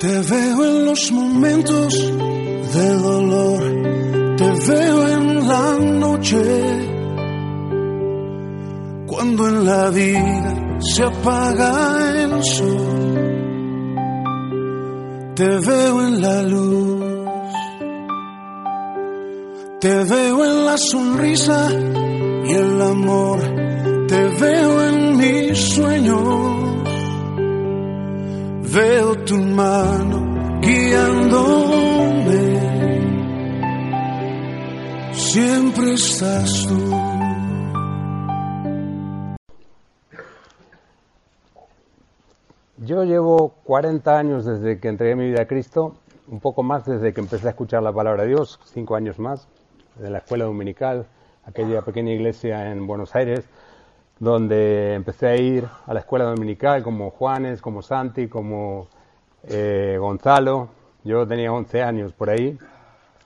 Te veo en los momentos de dolor, te veo en la noche, cuando en la vida se apaga el sol, te veo en la luz, te veo en la sonrisa y el amor, te veo en mis sueños veo tu mano guiándome. Siempre estás tú. Yo llevo 40 años desde que entregué mi vida a Cristo, un poco más desde que empecé a escuchar la palabra de Dios, cinco años más, en la escuela dominical, aquella pequeña iglesia en Buenos Aires, donde empecé a ir a la escuela dominical como Juanes, como Santi, como eh, Gonzalo. Yo tenía 11 años por ahí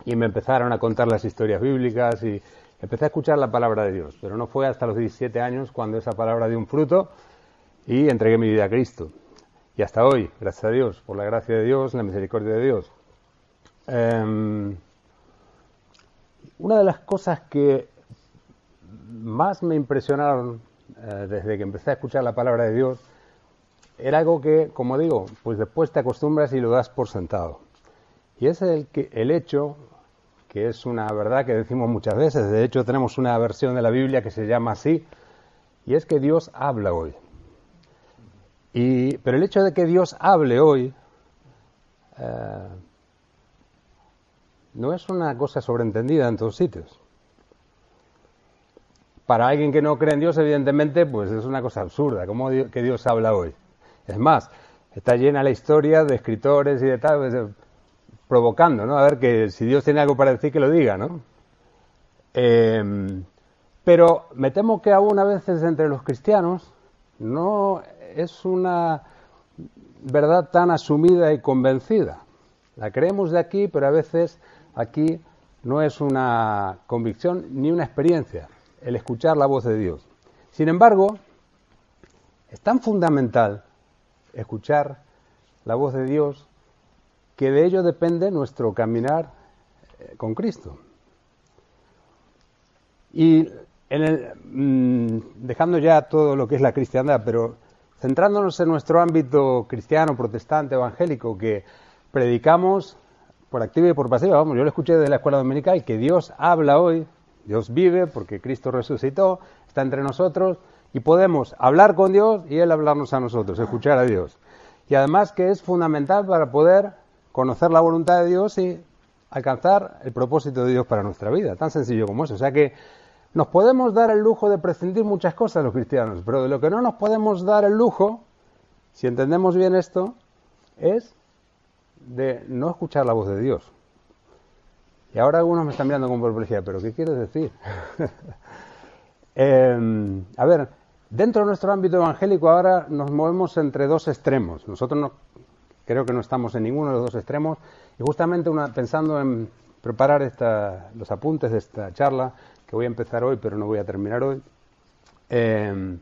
y me empezaron a contar las historias bíblicas y empecé a escuchar la palabra de Dios. Pero no fue hasta los 17 años cuando esa palabra dio un fruto y entregué mi vida a Cristo. Y hasta hoy, gracias a Dios, por la gracia de Dios, la misericordia de Dios. Em, una de las cosas que más me impresionaron eh, desde que empecé a escuchar la palabra de Dios, era algo que, como digo, pues después te acostumbras y lo das por sentado. Y es el, que, el hecho, que es una verdad que decimos muchas veces, de hecho tenemos una versión de la Biblia que se llama así, y es que Dios habla hoy. Y, pero el hecho de que Dios hable hoy eh, no es una cosa sobreentendida en todos sitios para alguien que no cree en Dios, evidentemente, pues es una cosa absurda, como que Dios habla hoy. Es más, está llena la historia de escritores y de tal, pues, provocando, ¿no? A ver que si Dios tiene algo para decir, que lo diga, ¿no? Em, pero me temo que aún a veces entre los cristianos no es una verdad tan asumida y convencida. La creemos de aquí, pero a veces aquí no es una convicción ni una experiencia el escuchar la voz de Dios. Sin embargo, es tan fundamental escuchar la voz de Dios que de ello depende nuestro caminar eh, con Cristo. Y en el, mm, dejando ya todo lo que es la cristiandad, pero centrándonos en nuestro ámbito cristiano, protestante, evangélico, que predicamos por activa y por pasiva, vamos, yo lo escuché desde la escuela dominical, que Dios habla hoy Dios vive porque Cristo resucitó, está entre nosotros y podemos hablar con Dios y Él hablarnos a nosotros, escuchar a Dios. Y además que es fundamental para poder conocer la voluntad de Dios y alcanzar el propósito de Dios para nuestra vida, tan sencillo como eso. O sea que nos podemos dar el lujo de prescindir muchas cosas los cristianos, pero de lo que no nos podemos dar el lujo, si entendemos bien esto, es de no escuchar la voz de Dios. Y ahora algunos me están mirando con perplejidad, pero ¿qué quieres decir? Em, a ver, dentro de nuestro ámbito evangélico ahora nos movemos entre dos extremos. Nosotros no, creo que no estamos en ninguno de los dos extremos. Y justamente una, pensando en preparar esta, los apuntes de esta charla, que voy a empezar hoy, pero no voy a terminar hoy, em,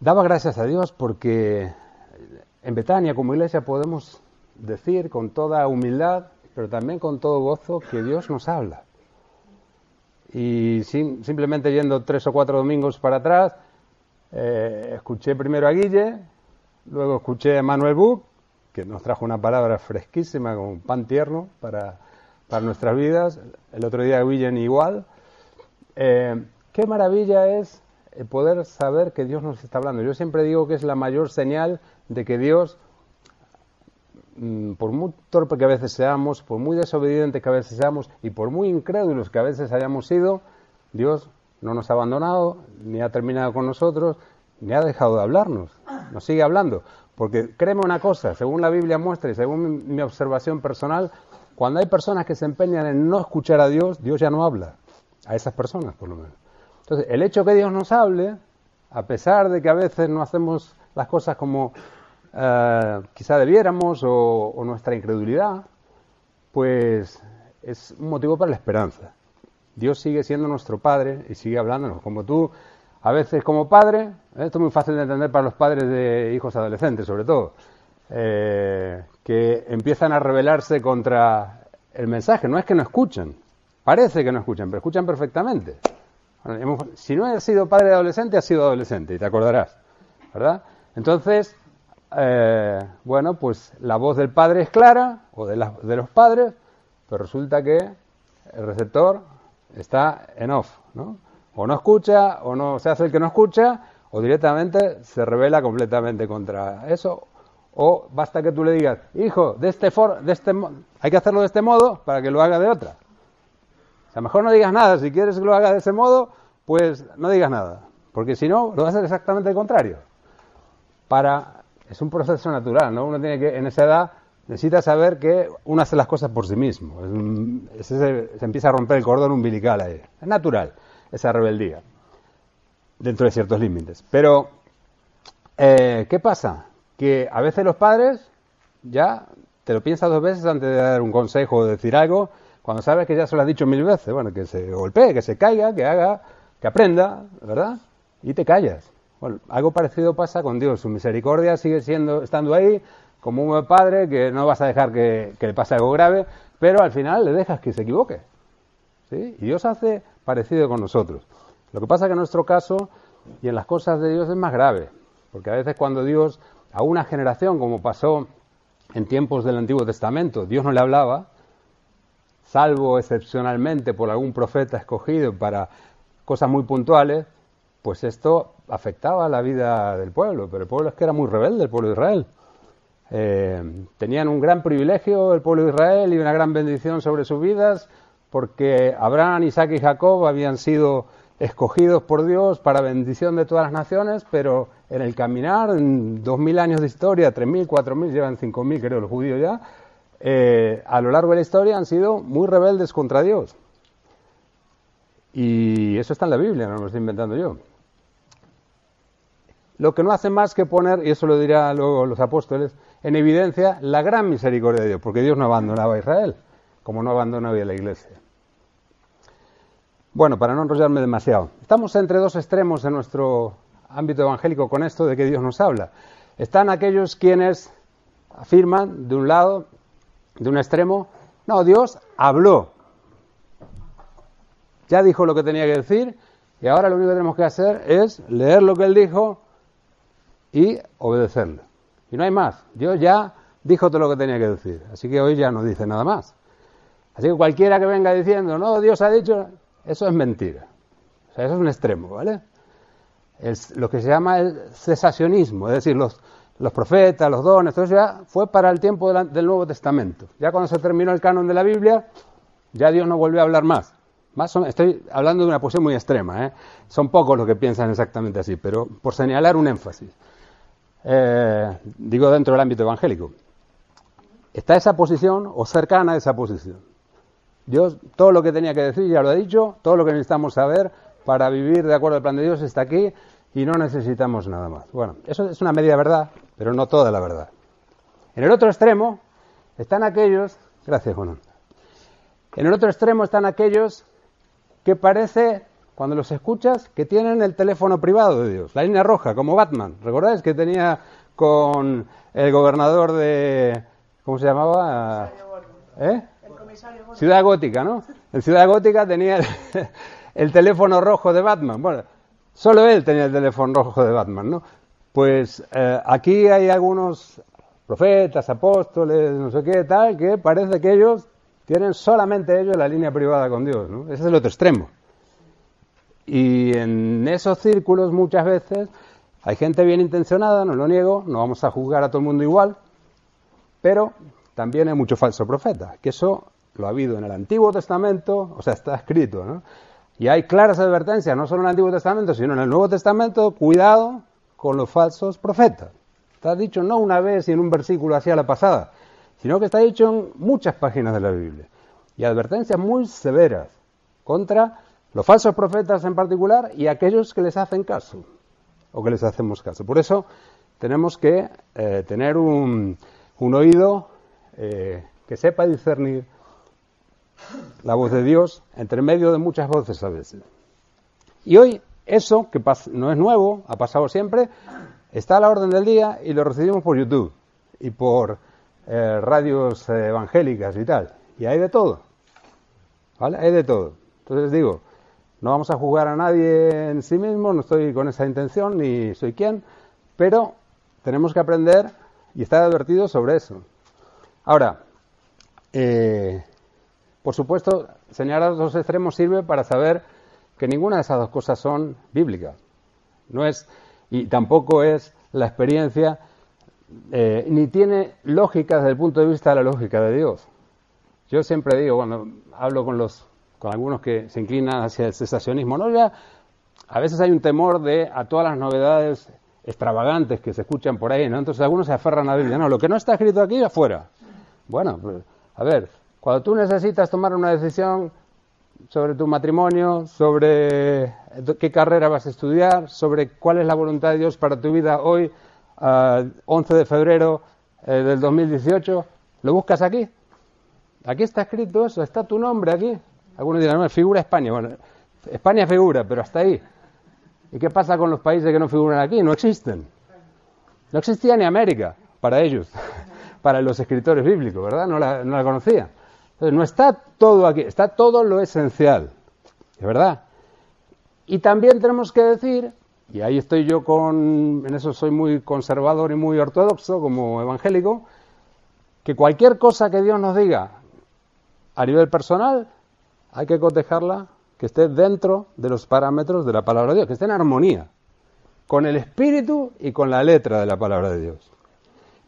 daba gracias a Dios porque en Betania como iglesia podemos decir con toda humildad pero también con todo gozo que Dios nos habla. Y simplemente yendo tres o cuatro domingos para atrás, eh, escuché primero a Guille, luego escuché a Manuel Buch, que nos trajo una palabra fresquísima como pan tierno para, para nuestras vidas. El otro día Guille igual. Eh, qué maravilla es poder saber que Dios nos está hablando. Yo siempre digo que es la mayor señal de que Dios por muy torpe que a veces seamos, por muy desobedientes que a veces seamos y por muy incrédulos que a veces hayamos sido, Dios no nos ha abandonado, ni ha terminado con nosotros, ni ha dejado de hablarnos, nos sigue hablando. Porque créeme una cosa, según la Biblia muestra y según mi, observación personal, cuando hay personas que se empeñan en no escuchar a Dios, Dios ya no habla. A esas personas, por lo menos. Entonces, el hecho que Dios nos hable, a pesar de que a veces no hacemos las cosas como eh, quizá debiéramos o, nuestra incredulidad, pues es un motivo para la esperanza. Dios sigue siendo nuestro Padre y sigue hablándonos. Como tú, a veces como padre, esto es muy fácil de entender para los padres de hijos adolescentes sobre todo, eh, que empiezan a rebelarse contra el mensaje. No es que no escuchen, parece que no escuchan, pero escuchan perfectamente. si no has sido padre de adolescente, has sido adolescente, y te acordarás, ¿verdad? Entonces, eh, bueno, pues la voz del padre es clara, o de, los padres, pero resulta que el receptor está en off, ¿no? O no escucha, o no se hace el que no escucha, o directamente se revela completamente contra eso, o basta que tú le digas, hijo, de este for, de este hay que hacerlo de este modo para que lo haga de otra. O sea, mejor no digas nada, si quieres que lo haga de ese modo, pues no digas nada, porque si no, lo vas a hacer exactamente el contrario. Para es un proceso natural, ¿no? Uno tiene que en esa edad necesita saber que uno hace las cosas por sí mismo. se, empieza a romper el cordón umbilical ahí. Es natural esa rebeldía, dentro de ciertos límites. Pero, eh, ¿qué pasa? Que a veces los padres ya te lo piensas dos veces antes de dar un consejo o decir algo, cuando sabes que ya se lo has dicho mil veces. Bueno, que se golpee, que se caiga, que haga, que aprenda, ¿verdad? Y te callas. Bueno, algo parecido pasa con Dios. Su misericordia sigue siendo, estando ahí, como un buen padre que no vas a dejar que, le pase algo grave, pero al final le dejas que se equivoque. ¿sí? Y Dios hace parecido con nosotros. Lo que pasa que en nuestro caso y en las cosas de Dios es más grave, porque a veces cuando Dios a una generación, como pasó en tiempos del Antiguo Testamento, Dios no le hablaba, salvo excepcionalmente por algún profeta escogido para cosas muy puntuales, pues esto afectaba la vida del pueblo, pero el pueblo es que era muy rebelde, el pueblo de Israel. Eh, tenían un gran privilegio el pueblo de Israel y una gran bendición sobre sus vidas, porque Abraham, Isaac y Jacob habían sido escogidos por Dios para bendición de todas las naciones, pero en el caminar, en dos mil años de historia, tres mil, cuatro mil, llevan cinco mil creo los judíos ya, eh, a lo largo de la historia han sido muy rebeldes contra Dios. Y eso está en la Biblia, no lo estoy inventando yo lo que no hace más que poner, y eso lo dirán luego los apóstoles, en evidencia la gran misericordia de Dios, porque Dios no abandonaba a Israel, como no abandonaba a la iglesia. Bueno, para no enrollarme demasiado, estamos entre dos extremos en nuestro ámbito evangélico con esto de que Dios nos habla. Están aquellos quienes afirman, de un lado, de un extremo, no, Dios habló. Ya dijo lo que tenía que decir y ahora lo único que tenemos que hacer es leer lo que él dijo y obedecerle. Y no hay más. Dios ya dijo todo lo que tenía que decir. Así que hoy ya no dice nada más. Así que cualquiera que venga diciendo, no, Dios ha dicho, eso es mentira. O sea, eso es un extremo, ¿vale? Lo que se llama el cesacionismo, es decir, los, los profetas, los dones, todo eso ya fue para el tiempo del Nuevo Testamento. Ya cuando se terminó el canon de la Biblia, ya Dios no volvió a hablar más. más estoy hablando de una posición muy extrema, ¿eh? son pocos los que piensan exactamente así, pero por señalar un énfasis. Eh, digo dentro del ámbito evangélico, está esa posición o cercana a esa posición. Dios, todo lo que tenía que decir ya lo ha dicho, todo lo que necesitamos saber para vivir de acuerdo al plan de Dios está aquí y no necesitamos nada más. Bueno, eso es una media verdad, pero no toda la verdad. En el otro extremo están aquellos, gracias Juan, en el otro extremo están aquellos que parece cuando los escuchas, que tienen el teléfono privado de Dios, la línea roja, como Batman. ¿Recordáis que tenía con el gobernador de. ¿Cómo se llamaba? ¿Eh? Ciudad Gótica, ¿no? En Ciudad Gótica tenía el, teléfono rojo de Batman. Bueno, solo él tenía el teléfono rojo de Batman, ¿no? Pues eh, aquí hay algunos profetas, apóstoles, no sé qué, tal, que parece que ellos tienen solamente ellos la línea privada con Dios, ¿no? Ese es el otro extremo. Y en esos círculos muchas veces hay gente bien intencionada, no lo niego, no vamos a juzgar a todo el mundo igual, pero también hay mucho falso profeta, que eso lo ha habido en el Antiguo Testamento, o sea, está escrito, ¿no? Y hay claras advertencias, no solo en el Antiguo Testamento, sino en el Nuevo Testamento, cuidado con los falsos profetas. Está dicho no una vez y en un versículo hacia la pasada, sino que está dicho en muchas páginas de la Biblia. Y advertencias muy severas contra los falsos profetas en particular y aquellos que les hacen caso o que les hacemos caso. Por eso tenemos que eh, tener un, oído eh, que sepa discernir la voz de Dios entre medio de muchas voces a veces. Y hoy eso, que no es nuevo, ha pasado siempre, está a la orden del día y lo recibimos por YouTube. y por eh, radios evangélicas y tal. Y hay de todo. ¿Vale? Hay de todo. Entonces digo, no vamos a jugar a nadie en sí mismo, no estoy con esa intención ni soy quien, pero tenemos que aprender y estar advertidos sobre eso. Ahora, eh, por supuesto, señalar los dos extremos sirve para saber que ninguna de esas dos cosas son bíblicas. No es, y tampoco es la experiencia, eh, ni tiene lógica desde el punto de vista de la lógica de Dios. Yo siempre digo, cuando hablo con los con algunos que se inclinan hacia el cesacionismo, no ya a veces hay un temor de a todas las novedades extravagantes que se escuchan por ahí, ¿no? Entonces algunos se aferran a la Biblia, no, lo que no está escrito aquí afuera. Bueno, pues, a ver, cuando tú necesitas tomar una decisión sobre tu matrimonio, sobre qué carrera vas a estudiar, sobre cuál es la voluntad de Dios para tu vida hoy, 11 de febrero eh, del 2018, ¿lo buscas aquí? Aquí está escrito eso, está tu nombre aquí. Algunos dirán, no, figura España. Bueno, España figura, pero hasta ahí. ¿Y qué pasa con los países que no figuran aquí? No existen. No existía ni América para ellos, para los escritores bíblicos, ¿verdad? No la, no la conocían. Entonces, no está todo aquí, está todo lo esencial, ¿de verdad? Y también tenemos que decir, y ahí estoy yo con, en eso soy muy conservador y muy ortodoxo como evangélico, que cualquier cosa que Dios nos diga a nivel personal hay que cotejarla que esté dentro de los parámetros de la palabra de Dios, que esté en armonía con el espíritu y con la letra de la palabra de Dios.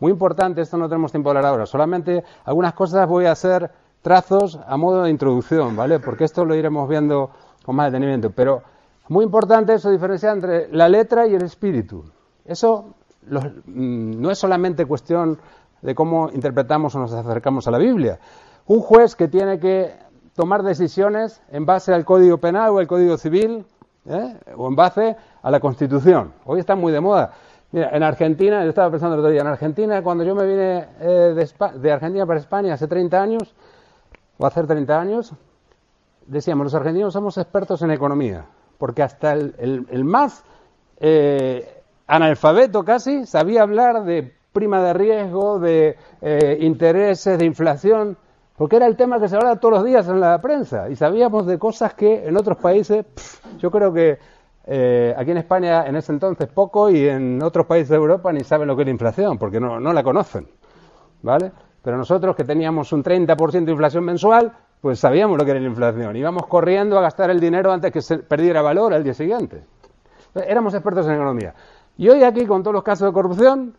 Muy importante, esto no tenemos tiempo de hablar ahora, solamente algunas cosas voy a hacer trazos a modo de introducción, ¿vale? Porque esto lo iremos viendo con más detenimiento, pero muy importante eso diferenciar entre la letra y el espíritu. Eso mm, no es solamente cuestión de cómo interpretamos o nos acercamos a la Biblia. Un juez que tiene que tomar decisiones en base al Código Penal o al Código Civil ¿eh? o en base a la Constitución. Hoy está muy de moda. Mira, en Argentina, yo estaba pensando el otro día, en Argentina, cuando yo me vine eh, de, Argentina para España hace 30 años, o hace 30 años, decíamos, los argentinos somos expertos en economía, porque hasta el, más eh, analfabeto casi sabía hablar de prima de riesgo, de intereses, de inflación porque era el tema que se hablaba todos los días en la prensa y sabíamos de cosas que en otros países, yo creo que eh, aquí en España en ese entonces poco y en otros países de Europa ni saben lo que es la inflación, porque no, la conocen, ¿vale? Pero nosotros que teníamos un 30% de inflación mensual, pues sabíamos lo que era la inflación. Íbamos corriendo a gastar el dinero antes que se perdiera valor al día siguiente. Éramos expertos en economía. Y hoy aquí, con todos los casos de corrupción,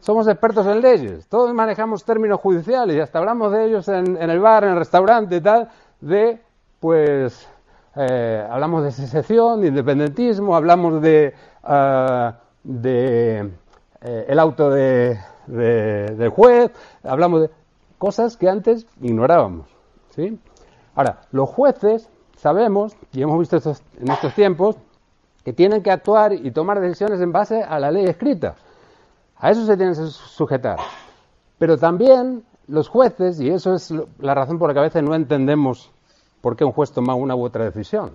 somos expertos en leyes, todos manejamos términos judiciales y hasta hablamos de ellos en, el bar, en el restaurante y tal, de, pues, eh, hablamos de secesión, de independentismo, hablamos de, ah, de eh, el auto de, del juez, hablamos de cosas que antes ignorábamos, ¿sí? Ahora, los jueces sabemos, y hemos visto en estos tiempos, que tienen que actuar y tomar decisiones en base a la ley escrita. A eso se tienen que sujetar. Pero también los jueces, y eso es la razón por la que a veces no entendemos por qué un juez toma una u otra decisión,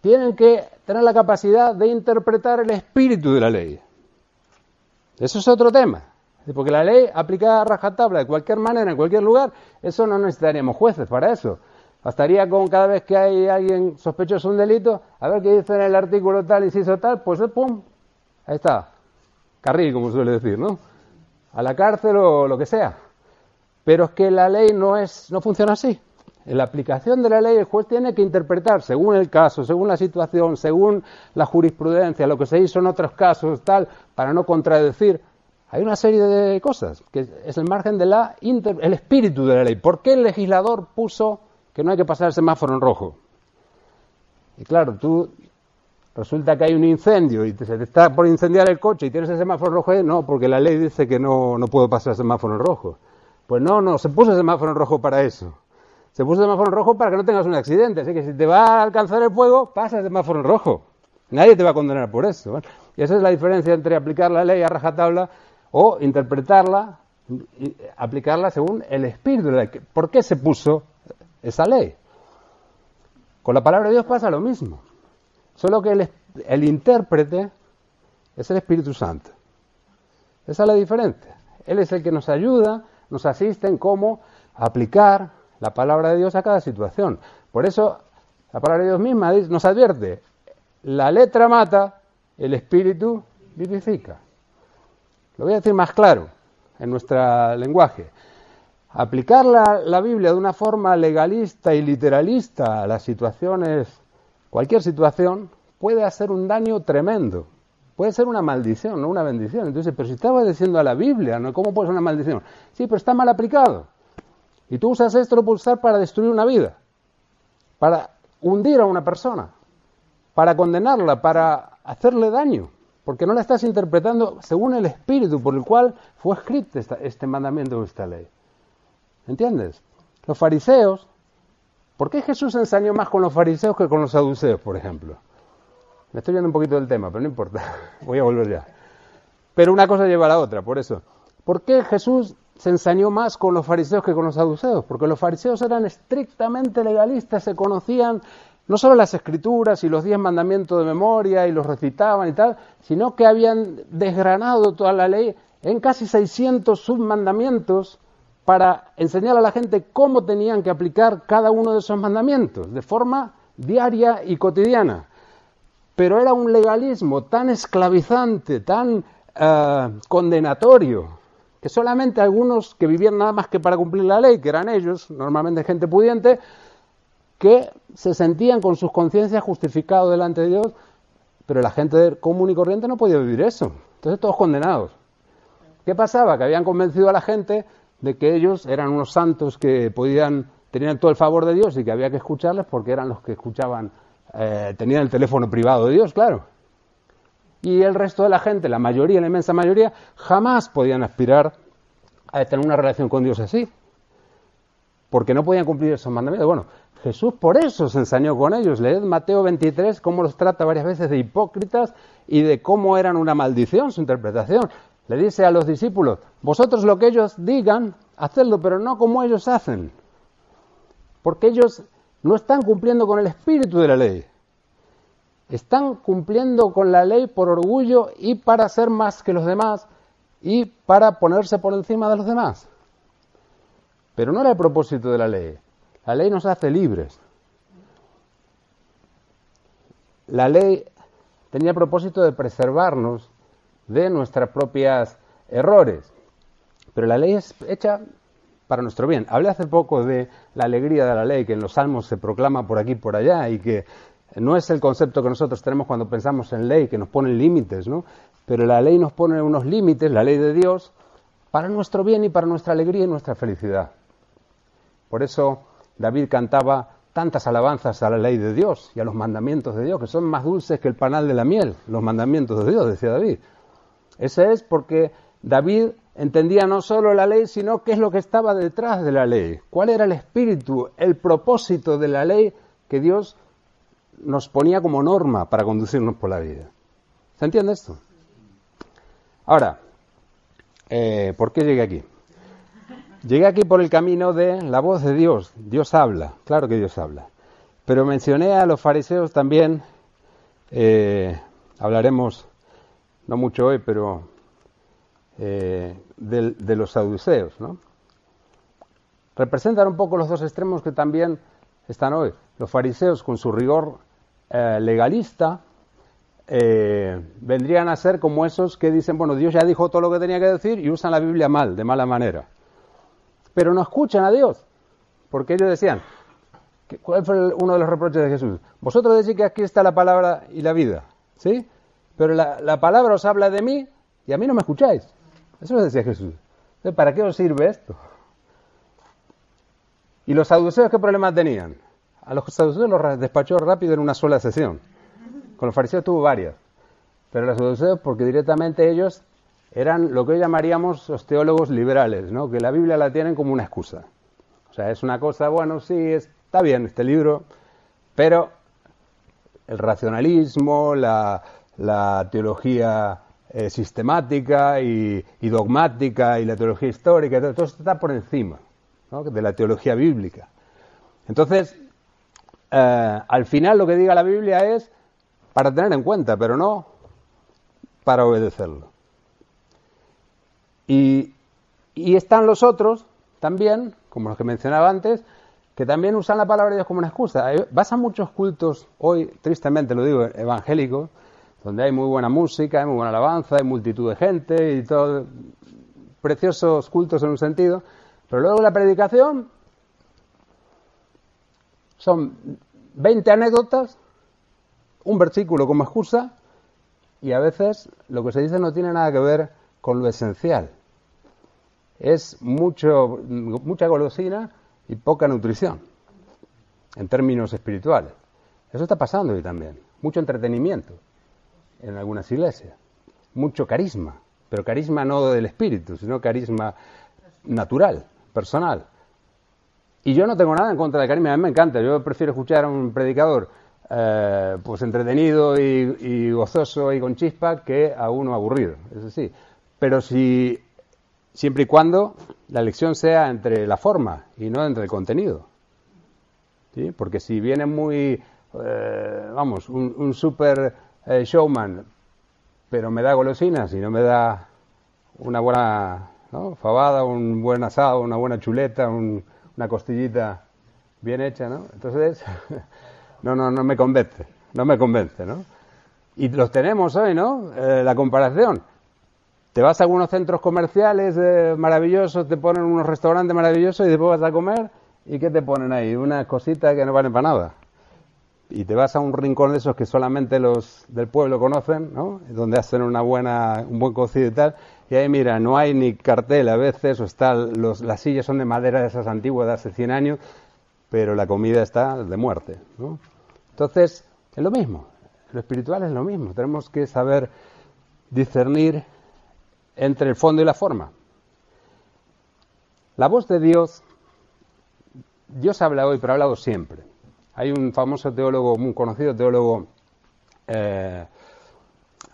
tienen que tener la capacidad de interpretar el espíritu de la ley. Eso es otro tema. Porque la ley aplicada a rajatabla de cualquier manera, en cualquier lugar, eso no necesitaríamos jueces para eso. Bastaría con cada vez que hay alguien sospechoso de un delito, a ver qué dice en el artículo tal, inciso tal, pues pum, ahí está carril, como suele decir, ¿no? A la cárcel o lo que sea. Pero es que la ley no, es, no funciona así. En la aplicación de la ley el juez tiene que interpretar según el caso, según la situación, según la jurisprudencia, lo que se hizo en otros casos, tal, para no contradecir. Hay una serie de cosas que es el margen de la el espíritu de la ley. ¿Por qué el legislador puso que no hay que pasar el semáforo en rojo? Y claro, tú resulta que hay un incendio y se te está por incendiar el coche y tienes el semáforo rojo, no, porque la ley dice que no, no puedo pasar el semáforo en rojo. Pues no, no, se puso el semáforo en rojo para eso. Se puso el semáforo en rojo para que no tengas un accidente. Así que si te va a alcanzar el fuego, pasa el semáforo en rojo. Nadie te va a condenar por eso. Y esa es la diferencia entre aplicar la ley a rajatabla o interpretarla, y aplicarla según el espíritu de la ley. ¿Por qué se puso esa ley? Con la palabra de Dios pasa lo mismo. Solo que el, intérprete es el Espíritu Santo. Esa es la diferencia. Él es el que nos ayuda, nos asiste en cómo aplicar la palabra de Dios a cada situación. Por eso la palabra de Dios misma nos advierte, la letra mata, el espíritu vivifica. Lo voy a decir más claro en nuestro lenguaje. Aplicar la, la, Biblia de una forma legalista y literalista a las situaciones, cualquier situación, puede hacer un daño tremendo. Puede ser una maldición, no una bendición. Entonces, pero si estaba diciendo a la Biblia, ¿no? ¿cómo puede ser una maldición? Sí, pero está mal aplicado. Y tú usas esto usar para destruir una vida, para hundir a una persona, para condenarla, para hacerle daño, porque no la estás interpretando según el espíritu por el cual fue escrito este mandamiento o esta ley. ¿Entiendes? Los fariseos, ¿por qué Jesús enseñó más con los fariseos que con los saduceos, por ejemplo? Me estoy viendo un poquito del tema, pero no importa, voy a volver ya. Pero una cosa lleva a la otra, por eso. ¿Por qué Jesús se ensañó más con los fariseos que con los saduceos? Porque los fariseos eran estrictamente legalistas, se conocían no solo las escrituras y los diez mandamientos de memoria y los recitaban y tal, sino que habían desgranado toda la ley en casi 600 submandamientos para enseñar a la gente cómo tenían que aplicar cada uno de esos mandamientos de forma diaria y cotidiana. Pero era un legalismo tan esclavizante, tan eh, condenatorio, que solamente algunos que vivían nada más que para cumplir la ley, que eran ellos, normalmente gente pudiente, que se sentían con sus conciencias justificados delante de Dios, pero la gente común y corriente no podía vivir eso. Entonces todos condenados. ¿Qué pasaba? Que habían convencido a la gente de que ellos eran unos santos que podían tenían todo el favor de Dios y que había que escucharles porque eran los que escuchaban, eh, tenían el teléfono privado de Dios, claro. Y el resto de la gente, la mayoría, la inmensa mayoría, jamás podían aspirar a tener una relación con Dios así. Porque no podían cumplir esos mandamientos. Bueno, Jesús por eso se ensañó con ellos. Leed Mateo 23, cómo los trata varias veces de hipócritas y de cómo eran una maldición su interpretación. Le dice a los discípulos, vosotros lo que ellos digan, hacedlo, pero no como ellos hacen. Porque ellos no están cumpliendo con el espíritu de la ley. Están cumpliendo con la ley por orgullo y para ser más que los demás y para ponerse por encima de los demás. Pero no era el propósito de la ley. La ley nos hace libres. La ley tenía propósito de preservarnos de nuestros propios errores. Pero la ley es hecha para nuestro bien. Hablé hace poco de la alegría de la ley, que en los salmos se proclama por aquí y por allá, y que no es el concepto que nosotros tenemos cuando pensamos en ley, que nos pone límites, ¿no? Pero la ley nos pone unos límites, la ley de Dios, para nuestro bien y para nuestra alegría y nuestra felicidad. Por eso David cantaba tantas alabanzas a la ley de Dios y a los mandamientos de Dios, que son más dulces que el panal de la miel, los mandamientos de Dios, decía David. Ese es porque David entendía no solo la ley, sino qué es lo que estaba detrás de la ley, cuál era el espíritu, el propósito de la ley que Dios nos ponía como norma para conducirnos por la vida. ¿Se entiende esto? Ahora, eh, ¿por qué llegué aquí? Llegué aquí por el camino de la voz de Dios. Dios habla, claro que Dios habla. Pero mencioné a los fariseos también, eh, hablaremos, no mucho hoy, pero eh, de, los saduceos, ¿no? Representan un poco los dos extremos que también están hoy. Los fariseos con su rigor eh, legalista eh, vendrían a ser como esos que dicen, bueno, Dios ya dijo todo lo que tenía que decir y usan la Biblia mal, de mala manera. Pero no escuchan a Dios, porque ellos decían, ¿cuál fue uno de los reproches de Jesús? Vosotros decís que aquí está la palabra y la vida, ¿sí? Pero la, la palabra os habla de mí y a mí no me escucháis. Eso lo decía Jesús. ¿Para qué os sirve esto? ¿Y los saduceos qué problemas tenían? A los saduceos los despachó rápido en una sola sesión. Con los fariseos tuvo varias. Pero los saduceos, porque directamente ellos eran lo que hoy llamaríamos los teólogos liberales, ¿no? que la Biblia la tienen como una excusa. O sea, es una cosa, bueno, sí, está bien este libro, pero el racionalismo, la, teología eh, sistemática y, dogmática y la teología histórica, todo, todo esto está por encima de la teología bíblica. Entonces, eh, al final lo que diga la Biblia es para tener en cuenta, pero no para obedecerlo. Y Y están los otros también, como los que mencionaba antes, que también usan la palabra de Dios como una excusa. Vas a muchos cultos hoy, tristemente lo digo, evangélicos, donde hay muy buena música, hay muy buena alabanza, hay multitud de gente y todo, preciosos cultos en un sentido, pero luego la predicación son 20 anécdotas, un versículo como excusa y a veces lo que se dice no tiene nada que ver con lo esencial. Es mucho, mucha golosina y poca nutrición en términos espirituales. Eso está pasando hoy también. Mucho entretenimiento en algunas iglesias. Mucho carisma, pero carisma no del espíritu, sino carisma natural, personal. Y yo no tengo nada en contra del carisma, a mí me encanta. Yo prefiero escuchar a un predicador eh, pues entretenido y, gozoso y con chispa que a uno aburrido, eso sí. Pero si siempre y cuando la elección sea entre la forma y no entre el contenido. ¿Sí? Porque si viene muy, eh, vamos, un, super eh, showman, pero me da golosinas y no me da una buena ¿no? fabada, un buen asado, una buena chuleta, una costillita bien hecha, ¿no? Entonces, no, no, no me convence, no me convence, ¿no? Y los tenemos hoy, ¿no? Eh, la comparación. Te vas a algunos centros comerciales eh, maravillosos, te ponen unos restaurantes maravillosos y después vas a comer y ¿qué te ponen ahí? Unas cositas que no valen para nada. Y te vas a un rincón de esos que solamente los del pueblo conocen, ¿no? Donde hacen una buena, un buen cocido y tal. Y ahí, mira, no hay ni cartel a veces, o está, los, las sillas son de madera de esas antiguas de hace 100 años, pero la comida está de muerte, ¿no? Entonces, es lo mismo. Lo espiritual es lo mismo. Tenemos que saber discernir entre el fondo y la forma. La voz de Dios, Dios habla hoy, pero ha hablado siempre. Hay un famoso teólogo, un conocido teólogo eh,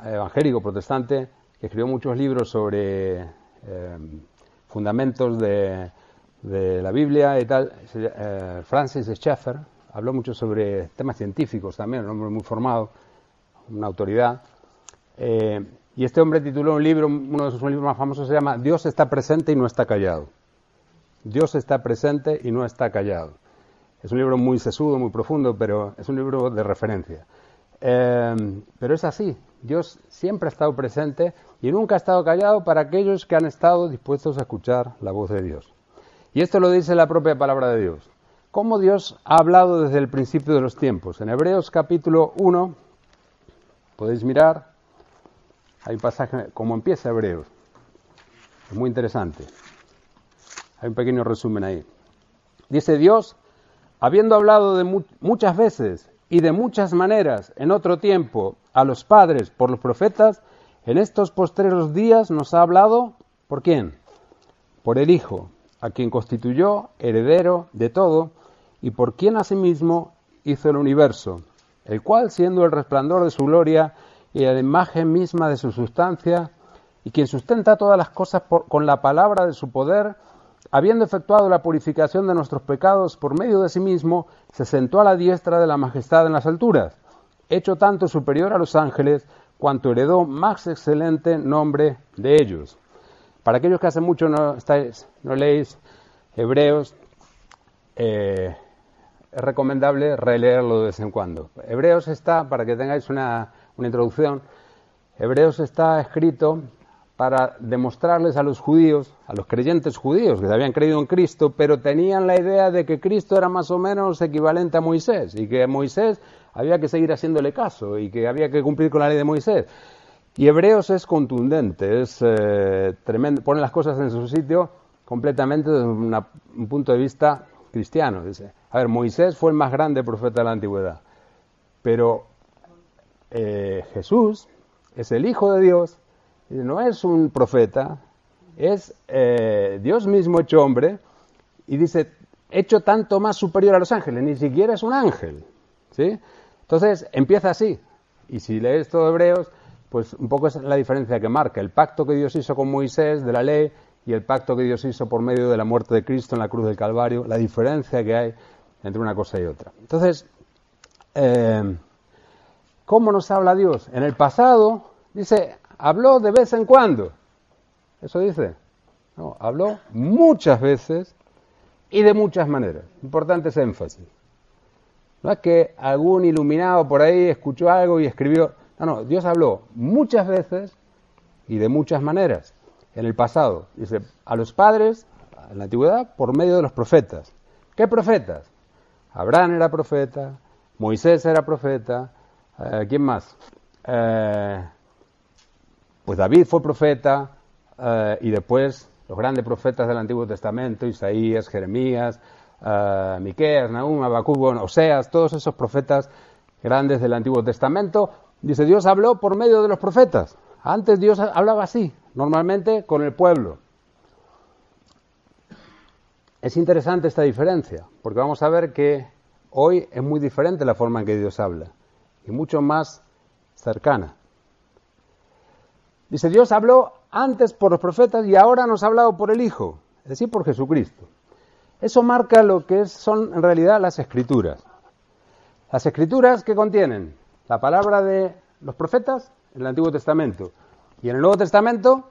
evangélico protestante que escribió muchos libros sobre eh, fundamentos de, la Biblia y tal, eh, Francis Schaeffer, habló mucho sobre temas científicos también, un hombre muy formado, una autoridad. Y este hombre tituló un libro, uno de sus libros más famosos se llama Dios está presente y no está callado. Dios está presente y no está callado. Es un libro muy sesudo, muy profundo, pero es un libro de referencia. Em, pero es así, Dios siempre ha estado presente y nunca ha estado callado para aquellos que han estado dispuestos a escuchar la voz de Dios. Y esto lo dice la propia palabra de Dios. ¿Cómo Dios ha hablado desde el principio de los tiempos? En Hebreos capítulo 1, podéis mirar, hay un pasaje, como empieza Hebreos. Es muy interesante. Hay un pequeño resumen ahí. Dice Dios, habiendo hablado de muchas veces y de muchas maneras en otro tiempo a los padres por los profetas, en estos postreros días nos ha hablado, ¿por quién? Por el Hijo, a quien constituyó heredero de todo y por quien asimismo hizo el universo, el cual, siendo el resplandor de su gloria y la imagen misma de su sustancia, y quien sustenta todas las cosas con la palabra de su poder, habiendo efectuado la purificación de nuestros pecados por medio de sí mismo, se sentó a la diestra de la majestad en las alturas, hecho tanto superior a los ángeles, cuanto heredó más excelente nombre de ellos. Para aquellos que hace mucho no, estáis, no leéis Hebreos, eh, es recomendable releerlo de vez en cuando. Hebreos está, para que tengáis una, una introducción, Hebreos está escrito para demostrarles a los judíos, a los creyentes judíos que habían creído en Cristo, pero tenían la idea de que Cristo era más o menos equivalente a Moisés y que a Moisés había que seguir haciéndole caso y que había que cumplir con la ley de Moisés. Y Hebreos es contundente, es eh, tremendo, pone las cosas en su sitio completamente desde un punto de vista cristiano. Dice, a ver, Moisés fue el más grande profeta de la antigüedad, pero eh, Jesús es el Hijo de Dios, no es un profeta, es eh, Dios mismo hecho hombre, y dice, hecho tanto más superior a los ángeles, ni siquiera es un ángel. ¿sí? Entonces empieza así, y si lees todo Hebreos, pues un poco es la diferencia que marca el pacto que Dios hizo con Moisés de la ley y el pacto que Dios hizo por medio de la muerte de Cristo en la cruz del Calvario, la diferencia que hay entre una cosa y otra. Entonces, eh, ¿Cómo nos habla Dios? En el pasado, dice, habló de vez en cuando. Eso dice. No, habló muchas veces y de muchas maneras. Importante ese énfasis. No es que algún iluminado por ahí escuchó algo y escribió. No, no, Dios habló muchas veces y de muchas maneras en el pasado. Dice, a los padres, en la antigüedad, por medio de los profetas. ¿Qué profetas? Abraham era profeta, Moisés era profeta, eh, ¿quién más? Eh, pues David fue profeta eh, y después los grandes profetas del Antiguo Testamento, Isaías, Jeremías, uh, Miqueas, Nahum, Habacuc, Oseas, todos esos profetas grandes del Antiguo Testamento, dice Dios habló por medio de los profetas. Antes Dios hablaba así, normalmente con el pueblo. Es interesante esta diferencia, porque vamos a ver que hoy es muy diferente la forma en que Dios habla y mucho más cercana. Dice, Dios habló antes por los profetas y ahora nos ha hablado por el Hijo, es decir, por Jesucristo. Eso marca lo que son en realidad las escrituras. Las escrituras que contienen la palabra de los profetas en el Antiguo Testamento y en el Nuevo Testamento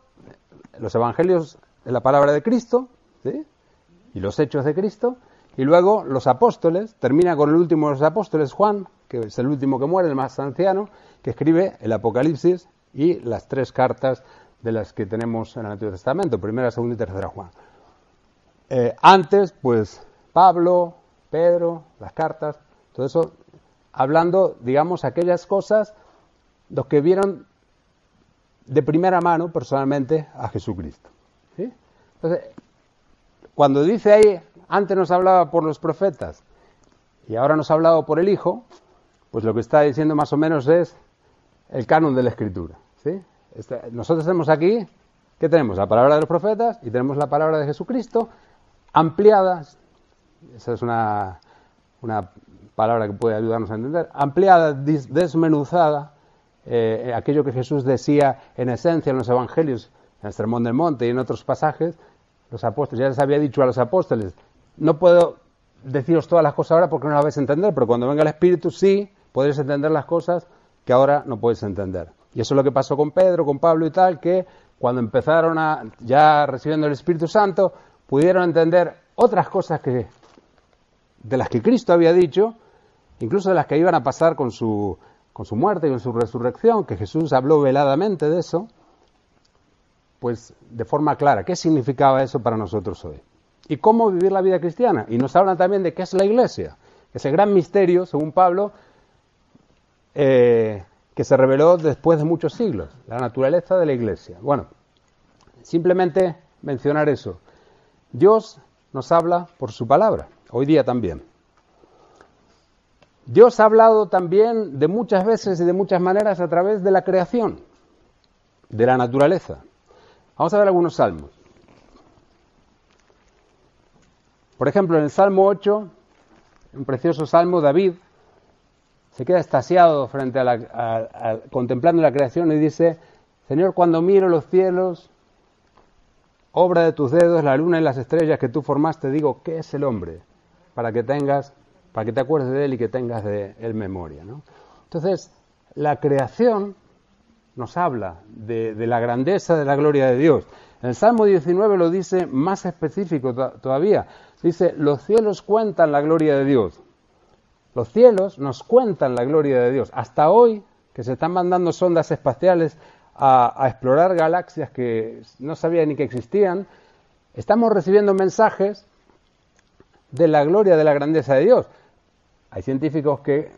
los evangelios de la palabra de Cristo y los hechos de Cristo y luego los apóstoles, termina con el último de los apóstoles, Juan, que es el último que muere, el más anciano, que escribe el Apocalipsis y las tres cartas de las que tenemos en el Antiguo Testamento, primera, segunda y tercera Juan. Eh, antes, pues, Pablo, Pedro, las cartas, todo eso, hablando, digamos, aquellas cosas, los que vieron de primera mano, personalmente, a Jesucristo. Entonces, cuando dice ahí, antes nos hablaba por los profetas y ahora nos ha hablado por el Hijo, pues lo que está diciendo más o menos es el canon de la Escritura. ¿Sí? Este, nosotros tenemos aquí, ¿qué tenemos? La palabra de los profetas y tenemos la palabra de Jesucristo ampliada, esa es una, una palabra que puede ayudarnos a entender, ampliada, desmenuzada, eh, aquello que Jesús decía en esencia en los Evangelios, en el Sermón del Monte y en otros pasajes, los apóstoles, ya les había dicho a los apóstoles, no puedo deciros todas las cosas ahora porque no las vais a entender, pero cuando venga el Espíritu sí podréis entender las cosas que ahora no podéis entender. Y eso es lo que pasó con Pedro, con Pablo y tal, que cuando empezaron a, ya recibiendo el Espíritu Santo, pudieron entender otras cosas que, de las que Cristo había dicho, incluso de las que iban a pasar con su, con su muerte y con su resurrección, que Jesús habló veladamente de eso, pues de forma clara, ¿qué significaba eso para nosotros hoy? ¿Y cómo vivir la vida cristiana? Y nos hablan también de qué es la iglesia, ese gran misterio, según Pablo, eh, que se reveló después de muchos siglos, la naturaleza de la iglesia. Bueno, simplemente mencionar eso. Dios nos habla por su palabra, hoy día también. Dios ha hablado también de muchas veces y de muchas maneras a través de la creación, de la naturaleza. Vamos a ver algunos salmos. Por ejemplo, en el Salmo 8, un precioso salmo, David se queda estasiado frente a la, contemplando la creación y dice, Señor, cuando miro los cielos, obra de tus dedos, la luna y las estrellas que tú formaste, digo, ¿qué es el hombre? Para que tengas, para que te acuerdes de él y que tengas de él memoria. Entonces, la creación nos habla de, de, la grandeza de la gloria de Dios. El Salmo 19 lo dice más específico todavía. Dice, los cielos cuentan la gloria de Dios. Los cielos nos cuentan la gloria de Dios. Hasta hoy, que se están mandando sondas espaciales a, explorar galaxias que no sabía ni que existían, estamos recibiendo mensajes de la gloria, de la grandeza de Dios. Hay científicos que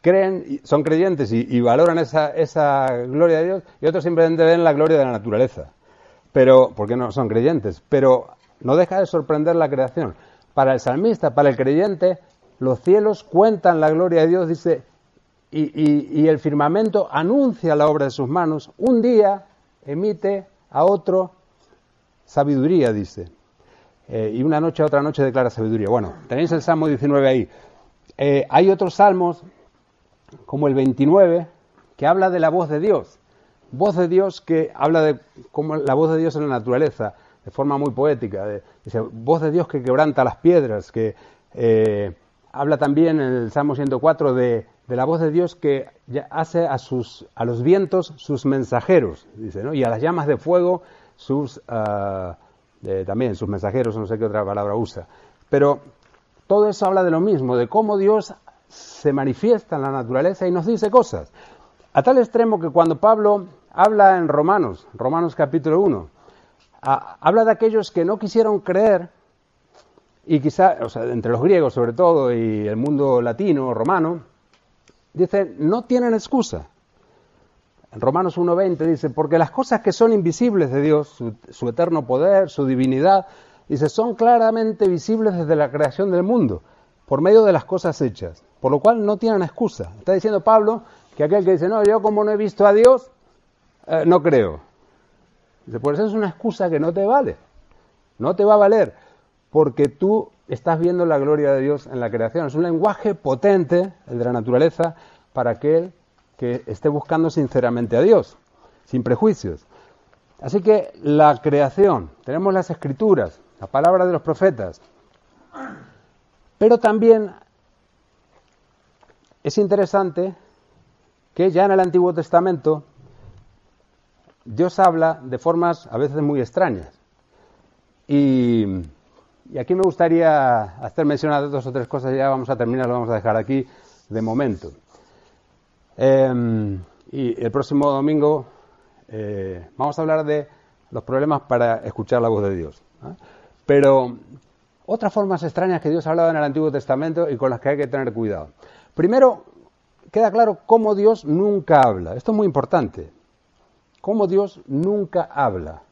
creen, son creyentes y, valoran esa, esa, gloria de Dios, y otros simplemente ven la gloria de la naturaleza, pero porque no son creyentes. Pero no deja de sorprender la creación. Para el salmista, para el creyente, los cielos cuentan la gloria de Dios, dice, y, el firmamento anuncia la obra de sus manos. Un día emite a otro sabiduría, dice. Eh, y una noche a otra noche declara sabiduría. Bueno, tenéis el Salmo 19 ahí. Eh, hay otros salmos, como el 29, que habla de la voz de Dios. Voz de Dios que habla de como la voz de Dios en la naturaleza, de forma muy poética. dice, voz de Dios que quebranta las piedras, que eh, habla también en el Salmo 104 de, de la voz de Dios que hace a, sus, a los vientos sus mensajeros, dice, ¿no? y a las llamas de fuego sus ah, también sus mensajeros, no sé qué otra palabra usa. Pero todo eso habla de lo mismo, de cómo Dios se manifiesta en la naturaleza y nos dice cosas. A tal extremo que cuando Pablo habla en Romanos, Romanos capítulo 1, habla de aquellos que no quisieron creer y quizá, o sea, entre los griegos sobre todo y el mundo latino, romano, dice, no tienen excusa. En Romanos 1.20 dice, porque las cosas que son invisibles de Dios, su, eterno poder, su divinidad, dice, son claramente visibles desde la creación del mundo, por medio de las cosas hechas, por lo cual no tienen excusa. Está diciendo Pablo que aquel que dice, no, yo como no he visto a Dios, eh, no creo. Dice, pues eso es una excusa que no te vale. No te va a valer, porque tú estás viendo la gloria de Dios en la creación. Es un lenguaje potente, el de la naturaleza, para aquel que esté buscando sinceramente a Dios, sin prejuicios. Así que la creación, tenemos las escrituras, la palabra de los profetas, pero también es interesante que ya en el Antiguo Testamento Dios habla de formas a veces muy extrañas. Y, aquí me gustaría hacer mención a dos o tres cosas, ya vamos a terminar, lo vamos a dejar aquí de momento. Em, y el próximo domingo eh, vamos a hablar de los problemas para escuchar la voz de Dios. Pero otras formas extrañas que Dios ha hablado en el Antiguo Testamento y con las que hay que tener cuidado. Primero, queda claro cómo Dios nunca habla. Esto es muy importante. Cómo Dios nunca habla.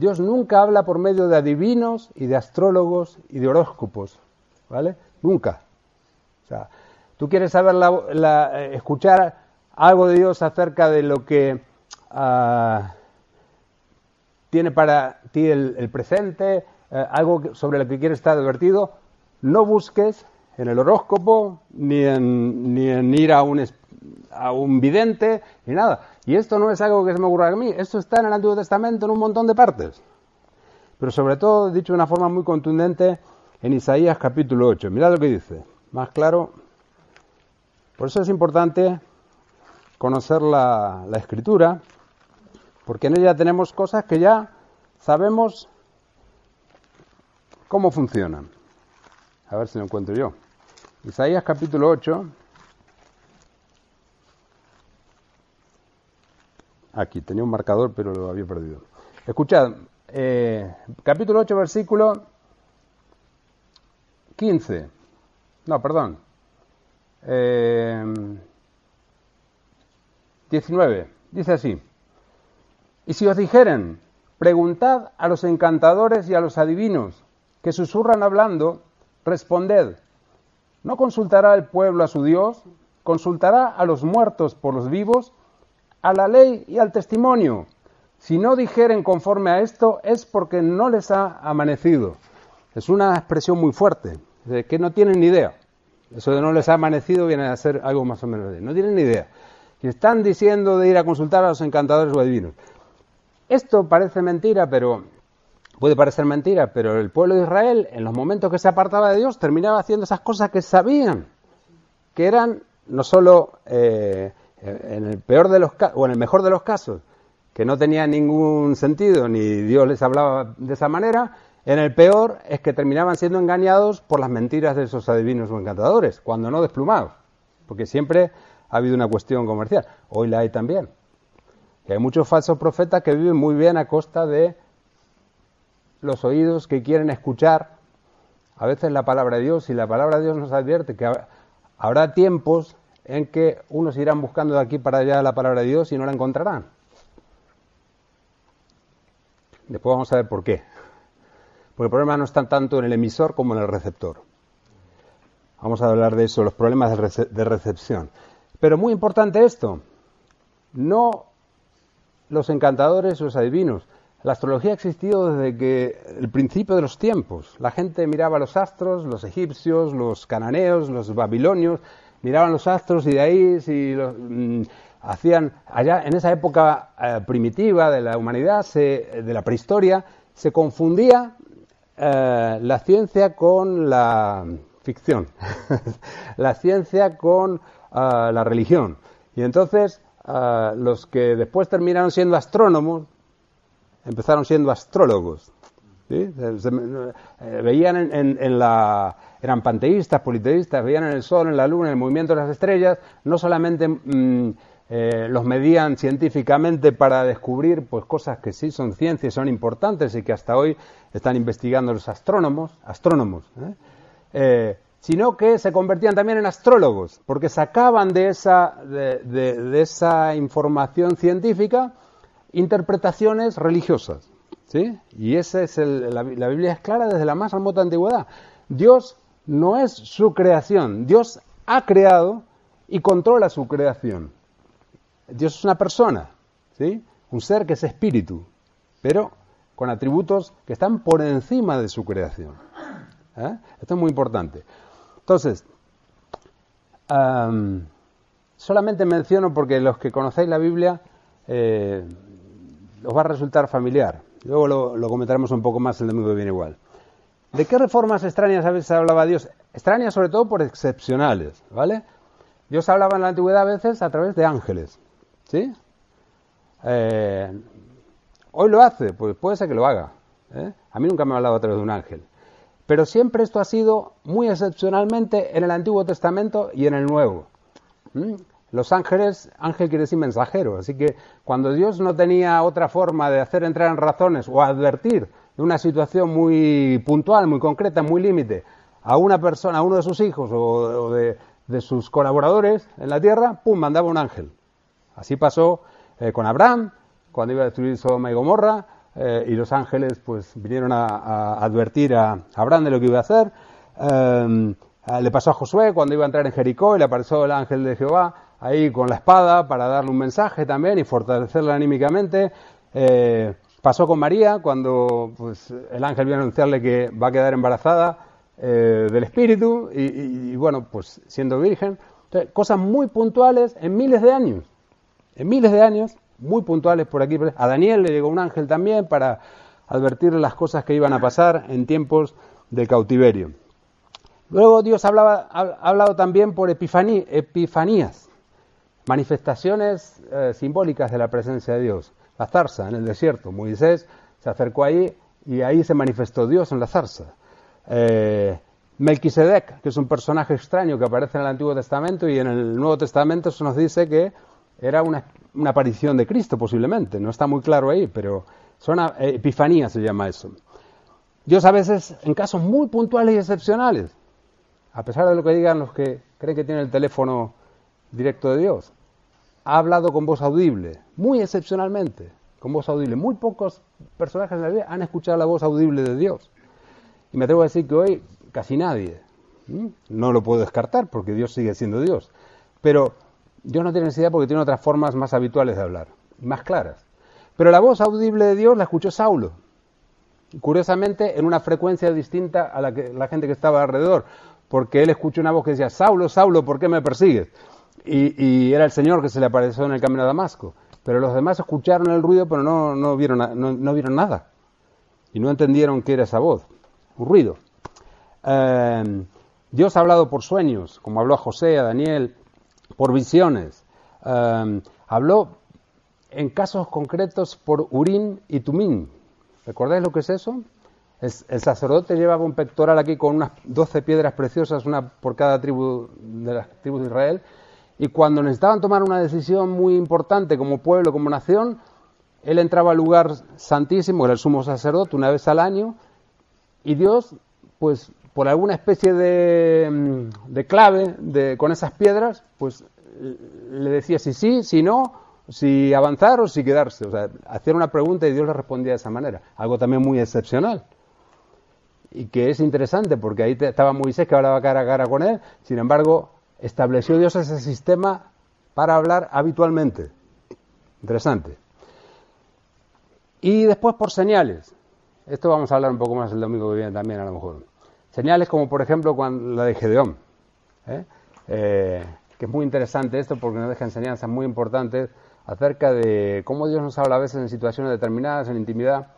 Dios nunca habla por medio de adivinos y de astrólogos y de horóscopos. ¿Vale? Nunca. O sea, tú quieres saber la, eh, escuchar algo de Dios acerca de lo que ah, tiene para ti el, presente, eh, algo sobre lo que quieres estar advertido, no busques en el horóscopo, ni en, ni en ir a un, a un vidente, ni nada. Y esto no es algo que se me ocurra a mí, esto está en el Antiguo Testamento en un montón de partes. Pero sobre todo, dicho de una forma muy contundente, en Isaías capítulo 8. Mirad lo que dice, más claro. Por eso es importante conocer la, la escritura, porque en ella tenemos cosas que ya sabemos cómo funcionan. A ver si lo encuentro yo. Isaías capítulo 8. Aquí, tenía un marcador, pero lo había perdido. Escuchad, eh, capítulo 8, versículo 15. No, perdón. Eh, 19. Dice así. Y si os dijeren, preguntad a los encantadores y a los adivinos que susurran hablando, responded, ¿no consultará el pueblo a su Dios? ¿Consultará a los muertos por los vivos? A la ley y al testimonio. Si no dijeren conforme a esto es porque no les ha amanecido. Es una expresión muy fuerte, de que no tienen ni idea. Eso de no les ha amanecido viene a ser algo más o menos de... No tienen ni idea. Y están diciendo de ir a consultar a los encantadores o adivinos. Esto parece mentira, pero puede parecer mentira, pero el pueblo de Israel, en los momentos que se apartaba de Dios, terminaba haciendo esas cosas que sabían, que eran no solo eh, en el peor de los o en el mejor de los casos, que no tenían ningún sentido, ni Dios les hablaba de esa manera, en el peor es que terminaban siendo engañados por las mentiras de esos adivinos o encantadores, cuando no desplumados, porque siempre ha habido una cuestión comercial. Hoy la hay también. Y hay muchos falsos profetas que viven muy bien a costa de los oídos que quieren escuchar a veces la palabra de Dios y la palabra de Dios nos advierte que habrá tiempos en que unos irán buscando de aquí para allá la palabra de Dios y no la encontrarán. Después vamos a ver por qué. Porque el problema no está tanto en el emisor como en el receptor. Vamos a hablar de eso, los problemas de recepción. Pero muy importante esto, no los encantadores los adivinos, la astrología ha existido desde que el principio de los tiempos. La gente miraba los astros, los egipcios, los cananeos, los babilonios, miraban los astros y de ahí si mm, hacían allá en esa época eh, primitiva de la humanidad, de la prehistoria, se confundía eh, la ciencia con la ficción, la ciencia con eh, la religión. Y entonces los que después terminaron siendo astrónomos, empezaron siendo astrólogos. ¿Sí? Eh, veían en, la, eran panteístas, politeístas, veían en el sol, en la luna, en el movimiento de las estrellas, no solamente mm, eh, los medían científicamente para descubrir pues cosas que sí son ciencias, son importantes y que hasta hoy están investigando los astrónomos, astrónomos, ¿eh? sino que se convertían también en astrólogos, porque sacaban de esa, de esa información científica interpretaciones religiosas. ¿Sí? Y esa es la, Biblia es clara desde la más remota antigüedad. Dios no es su creación, Dios ha creado y controla su creación. Dios es una persona, ¿sí? un ser que es espíritu, pero con atributos que están por encima de su creación. ¿eh? Esto es muy importante. Entonces, solamente menciono porque los que conocéis la Biblia eh, os va a resultar familiar. Luego lo, comentaremos un poco más el domingo que viene igual. ¿De qué reformas extrañas a veces hablaba Dios? Extrañas sobre todo por excepcionales, ¿vale? Dios hablaba en la antigüedad a veces a través de ángeles, ¿sí? Eh, hoy lo hace, pues puede ser que lo haga. ¿eh? A mí nunca me ha hablado a través de un ángel. Pero siempre esto ha sido muy excepcionalmente en el Antiguo Testamento y en el Nuevo. Los ángeles, ángel quiere decir mensajero, así que cuando Dios no tenía otra forma de hacer entrar en razones o advertir de una situación muy puntual, muy concreta, muy límite, a una persona, a uno de sus hijos o, de, sus colaboradores en la tierra, pum, mandaba un ángel. Así pasó eh, con Abraham, cuando iba a destruir Sodoma y Gomorra, eh, y los ángeles pues vinieron a, advertir a Abraham de lo que iba a hacer. Eh, le pasó a Josué cuando iba a entrar en Jericó y le apareció el ángel de Jehová ahí con la espada para darle un mensaje también y fortalecerla anímicamente. Eh, pasó con María cuando pues, el ángel viene a anunciarle que va a quedar embarazada eh, del Espíritu y, bueno, pues siendo virgen. cosas muy puntuales en miles de años. En miles de años, muy puntuales por aquí. A Daniel le llegó un ángel también para advertirle las cosas que iban a pasar en tiempos de cautiverio. Luego Dios hablaba, ha hablado también por epifanías manifestaciones eh, simbólicas de la presencia de Dios. La zarza en el desierto. Moisés se acercó ahí y ahí se manifestó Dios en la zarza. Eh, Melquisedec, que es un personaje extraño que aparece en el Antiguo Testamento y en el Nuevo Testamento se nos dice que era una, aparición de Cristo posiblemente. No está muy claro ahí, pero son eh, epifanías se llama eso. Dios a veces, en casos muy puntuales y excepcionales, a pesar de lo que digan los que creen que tienen el teléfono directo de Dios. Ha hablado con voz audible, muy excepcionalmente, con voz audible. Muy pocos personajes en la Biblia han escuchado la voz audible de Dios. Y me atrevo a decir que hoy casi nadie. No lo puedo descartar porque Dios sigue siendo Dios. Pero Dios no tiene necesidad porque tiene otras formas más habituales de hablar, más claras. Pero la voz audible de Dios la escuchó Saulo. Curiosamente, en una frecuencia distinta a la, que, la gente que estaba alrededor. Porque él escuchó una voz que decía, Saulo, Saulo, ¿por qué me persigues? Y, era el Señor que se le apareció en el camino de Damasco. Pero los demás escucharon el ruido, pero no, no, vieron, no, vieron nada. Y no entendieron qué era esa voz. Un ruido. Eh, Dios ha hablado por sueños, como habló a José, a Daniel, por visiones. Eh, habló en casos concretos por Urín y Tumín. ¿Recordáis lo que es eso? El, sacerdote llevaba un pectoral aquí con unas doce piedras preciosas, una por cada tribu de las tribus de Israel, y cuando necesitaban tomar una decisión muy importante como pueblo, como nación, él entraba al lugar santísimo, era el sumo sacerdote, una vez al año, y Dios, pues por alguna especie de, mm, de clave de, con esas piedras, pues le decía si sí, si no, si avanzar o si quedarse. O sea, hacía una pregunta y Dios le respondía de esa manera. Algo también muy excepcional. Y que es interesante porque ahí estaba Moisés que hablaba cara a cara con él, sin embargo, estableció Dios ese sistema para hablar habitualmente. Interesante. Y después por señales. Esto vamos a hablar un poco más el domingo que viene también a lo mejor. Señales como por ejemplo cuando, la de Gedeón. ¿eh? Eh, que es muy interesante esto porque nos deja enseñanzas muy importantes acerca de cómo Dios nos habla a veces en situaciones determinadas, en intimidad,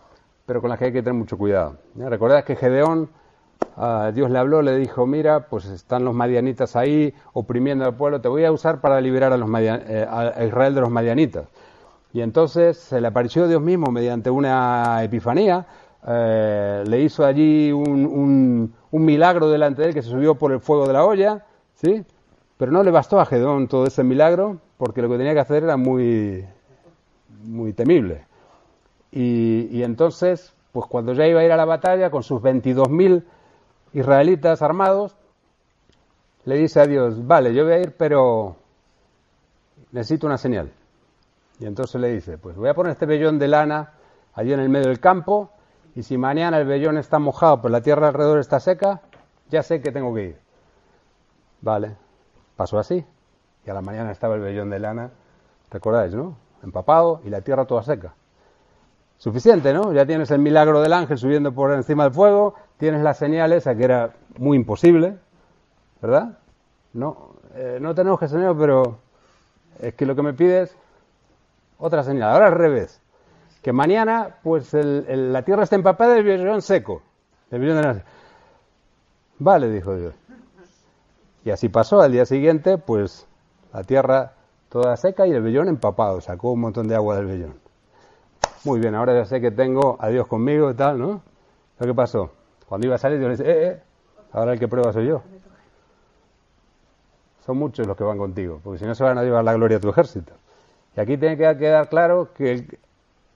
pero con las que hay que tener mucho cuidado. ¿Eh? Recordad que Gedeón Dios le habló, le dijo, mira, pues están los madianitas ahí oprimiendo al pueblo, te voy a usar para liberar a, los eh, Israel de los madianitas. Y entonces se le apareció Dios mismo mediante una epifanía, eh, le hizo allí un, un, milagro delante de él que se subió por el fuego de la olla, ¿sí? Pero no le bastó a Gedón todo ese milagro porque lo que tenía que hacer era muy, muy temible. Y, y entonces, pues cuando ya iba a ir a la batalla con sus 22.000 israelitas armados, le dice a Dios, vale, yo voy a ir, pero necesito una señal. Y entonces le dice, pues voy a poner este vellón de lana allí en el medio del campo y si mañana el vellón está mojado pero la tierra alrededor está seca, ya sé que tengo que ir. Vale, pasó así. Y a la mañana estaba el vellón de lana, recordáis, ¿no? Empapado y la tierra toda seca. Suficiente, ¿no? Ya tienes el milagro del ángel subiendo por encima del fuego, tienes las señales, a que era muy imposible, ¿verdad? No, eh, no tenemos que Señor, pero es que lo que me pides, otra señal. Ahora al revés. Que mañana, pues la tierra está empapada del vellón seco. El de Vale, dijo Dios. Y así pasó. Al día siguiente, pues la tierra toda seca y el vellón empapado. Sacó un montón de agua del vellón. Muy bien, ahora ya sé que tengo a Dios conmigo y tal, ¿no? ¿Lo que pasó? Cuando iba a salir, Dios le dice, eh, eh, ahora el que prueba soy yo. Son muchos los que van contigo, porque si no se van a llevar la gloria a tu ejército. Y aquí tiene que quedar claro que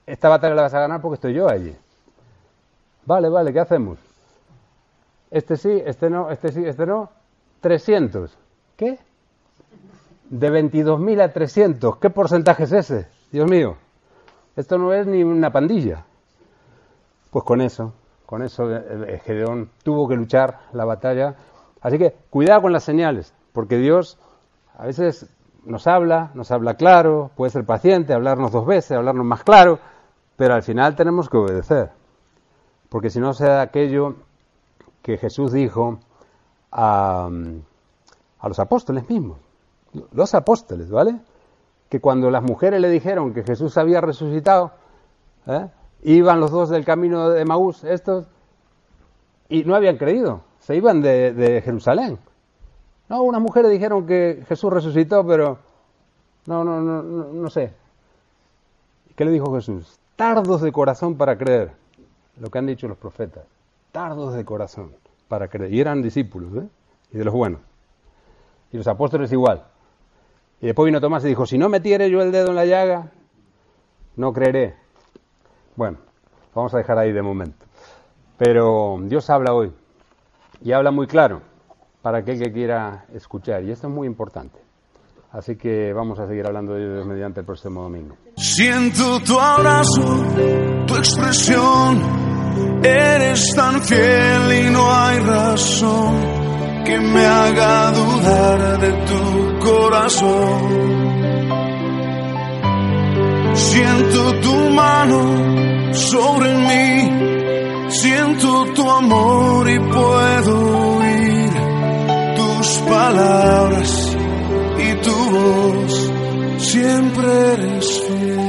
esta batalla la vas a ganar porque estoy yo allí. Vale, vale, ¿qué hacemos? Este sí, este no, este sí, este no. 300. ¿Qué? De 22.000 a 300. ¿Qué porcentaje es ese? Dios mío. Esto no es ni una pandilla. Pues con eso, con eso eh, eh, Gedeón tuvo que luchar la batalla. Así que cuidado con las señales. Porque Dios a veces nos habla, nos habla claro, puede ser paciente, hablarnos dos veces, hablarnos más claro, pero al final tenemos que obedecer. Porque si no sea aquello que Jesús dijo a, a los apóstoles mismos, los apóstoles, ¿vale? Que cuando las mujeres le dijeron que Jesús había resucitado, ¿eh? Iban los dos del camino de Maús, estos, y no habían creído, se iban de, de Jerusalén. No, unas mujeres dijeron que Jesús resucitó, pero no, no, no, no, sé. ¿Qué le dijo Jesús? Tardos de corazón para creer. Lo que han dicho los profetas. Tardos de corazón para creer. Y eran discípulos, ¿eh? Y de los buenos. Y los apóstoles igual. Y después vino Tomás y dijo, si no metiere yo el dedo en la llaga, no creeré. Bueno, vamos a dejar ahí de momento. Pero Dios habla hoy. Y habla muy claro para aquel que quiera escuchar. Y esto es muy importante. Así que vamos a seguir hablando de Dios mediante el próximo domingo. Siento tu abrazo, tu expresión. Eres tan fiel y no hay razón que me haga dudar de tu corazón. Siento tu mano sobre mí, siento tu amor y puedo palabras y tu voz siempre eres fiel.